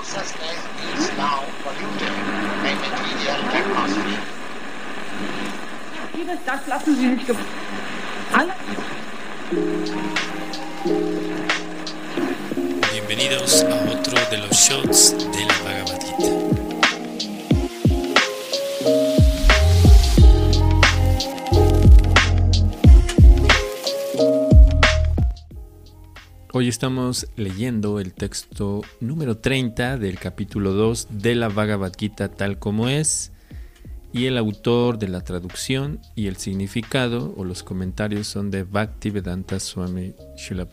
consciousness is now polluted by material atmosphere. Vieles, das lassen Sie sich ge Alle Bienvenidos a otro de los shots de la Bhagavad Hoy estamos leyendo el texto número 30 del capítulo 2 de la Bhagavad Gita tal como es y el autor de la traducción y el significado o los comentarios son de Bhaktivedanta Swami Srila.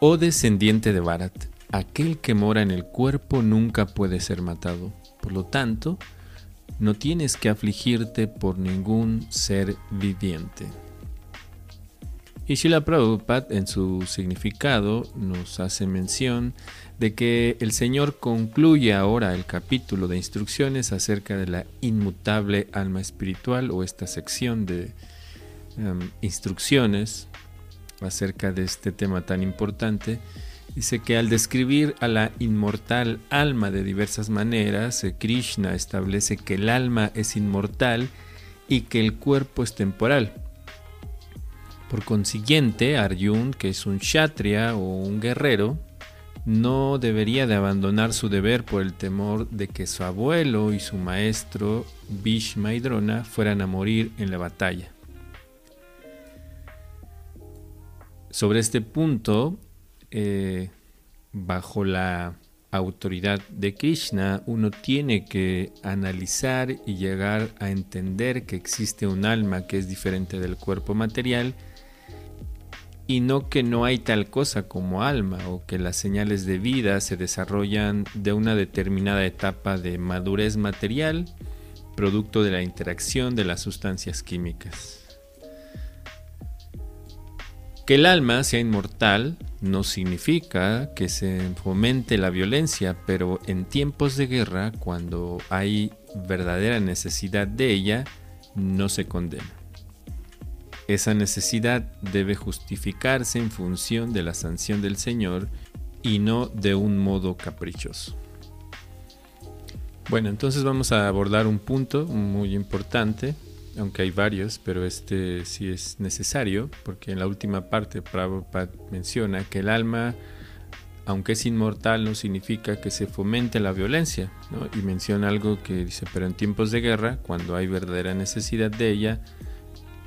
Oh descendiente de Bharat, aquel que mora en el cuerpo nunca puede ser matado. Por lo tanto, no tienes que afligirte por ningún ser viviente. Y Srila Prabhupada en su significado nos hace mención de que el Señor concluye ahora el capítulo de instrucciones acerca de la inmutable alma espiritual o esta sección de um, instrucciones acerca de este tema tan importante. Dice que al describir a la inmortal alma de diversas maneras, eh, Krishna establece que el alma es inmortal y que el cuerpo es temporal. Por consiguiente, Arjun, que es un kshatriya o un guerrero, no debería de abandonar su deber por el temor de que su abuelo y su maestro Bhishma y Drona fueran a morir en la batalla. Sobre este punto, eh, bajo la autoridad de Krishna, uno tiene que analizar y llegar a entender que existe un alma que es diferente del cuerpo material y no que no hay tal cosa como alma o que las señales de vida se desarrollan de una determinada etapa de madurez material, producto de la interacción de las sustancias químicas. Que el alma sea inmortal no significa que se fomente la violencia, pero en tiempos de guerra, cuando hay verdadera necesidad de ella, no se condena. Esa necesidad debe justificarse en función de la sanción del Señor y no de un modo caprichoso. Bueno, entonces vamos a abordar un punto muy importante, aunque hay varios, pero este sí es necesario, porque en la última parte Prabhupada menciona que el alma, aunque es inmortal, no significa que se fomente la violencia, y menciona algo que dice, pero en tiempos de guerra, cuando hay verdadera necesidad de ella,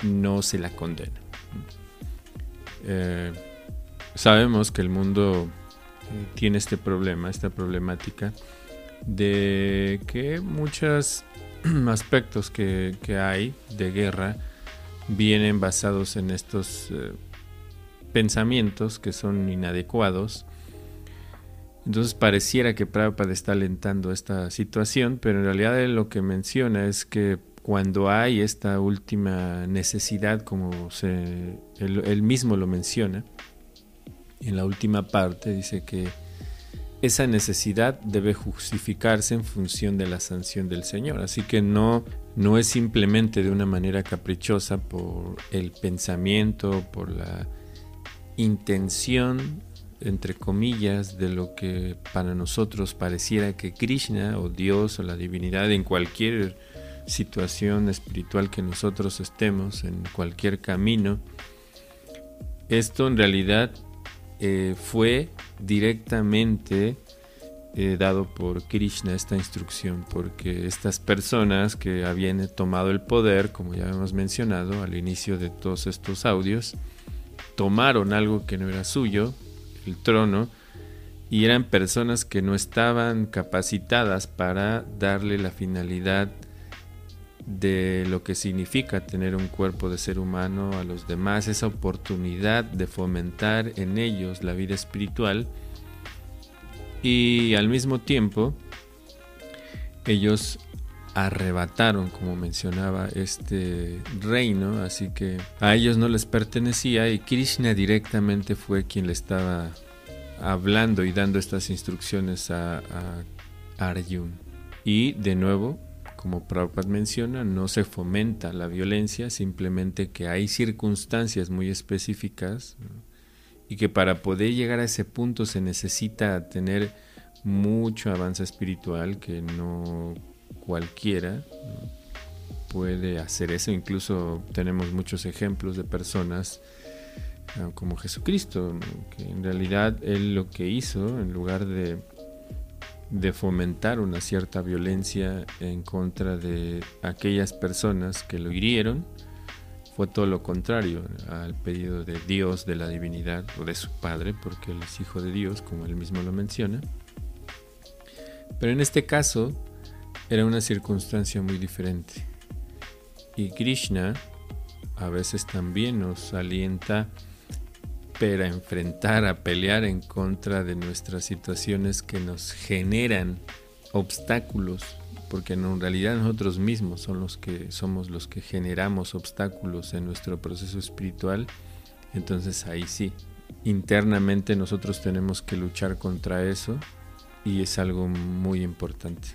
no se la condena. Eh, sabemos que el mundo tiene este problema, esta problemática de que muchos aspectos que, hay de guerra vienen basados en estos eh, pensamientos que son inadecuados. Entonces pareciera que Prabhupada está alentando esta situación, pero en realidad lo que menciona es que cuando hay esta última necesidad, como se, él, mismo lo menciona, en la última parte dice que esa necesidad debe justificarse en función de la sanción del Señor. Así que no, no es simplemente de una manera caprichosa por el pensamiento, por la intención, entre comillas, de lo que para nosotros pareciera que Krishna o Dios o la divinidad en cualquier situación espiritual que nosotros estemos, en cualquier camino, esto en realidad eh, fue directamente eh, dado por Krishna esta instrucción, porque estas personas que habían tomado el poder, como ya hemos mencionado al inicio de todos estos audios, tomaron algo que no era suyo, el trono, y eran personas que no estaban capacitadas para darle la finalidad de lo que significa tener un cuerpo de ser humano a los demás, esa oportunidad de fomentar en ellos la vida espiritual y al mismo tiempo ellos arrebataron, como mencionaba, este reino, así que a ellos no les pertenecía y Krishna directamente fue quien le estaba hablando y dando estas instrucciones a, a Arjun. Y de nuevo, como Prabhupada menciona, no se fomenta la violencia, simplemente que hay circunstancias muy específicas y que para poder llegar a ese punto se necesita tener mucho avance espiritual que no cualquiera puede hacer eso. Incluso tenemos muchos ejemplos de personas como Jesucristo, que en realidad él lo que hizo, en lugar de, de fomentar una cierta violencia en contra de aquellas personas que lo hirieron, fue todo lo contrario al pedido de Dios, de la divinidad o de su Padre, porque él es hijo de Dios, como él mismo lo menciona. Pero en este caso era una circunstancia muy diferente. Y Krishna a veces también nos alienta para enfrentar, a pelear en contra de nuestras situaciones que nos generan obstáculos, porque en realidad nosotros mismos son los que somos los que generamos obstáculos en nuestro proceso espiritual. Entonces ahí sí, internamente nosotros tenemos que luchar contra eso y es algo muy importante.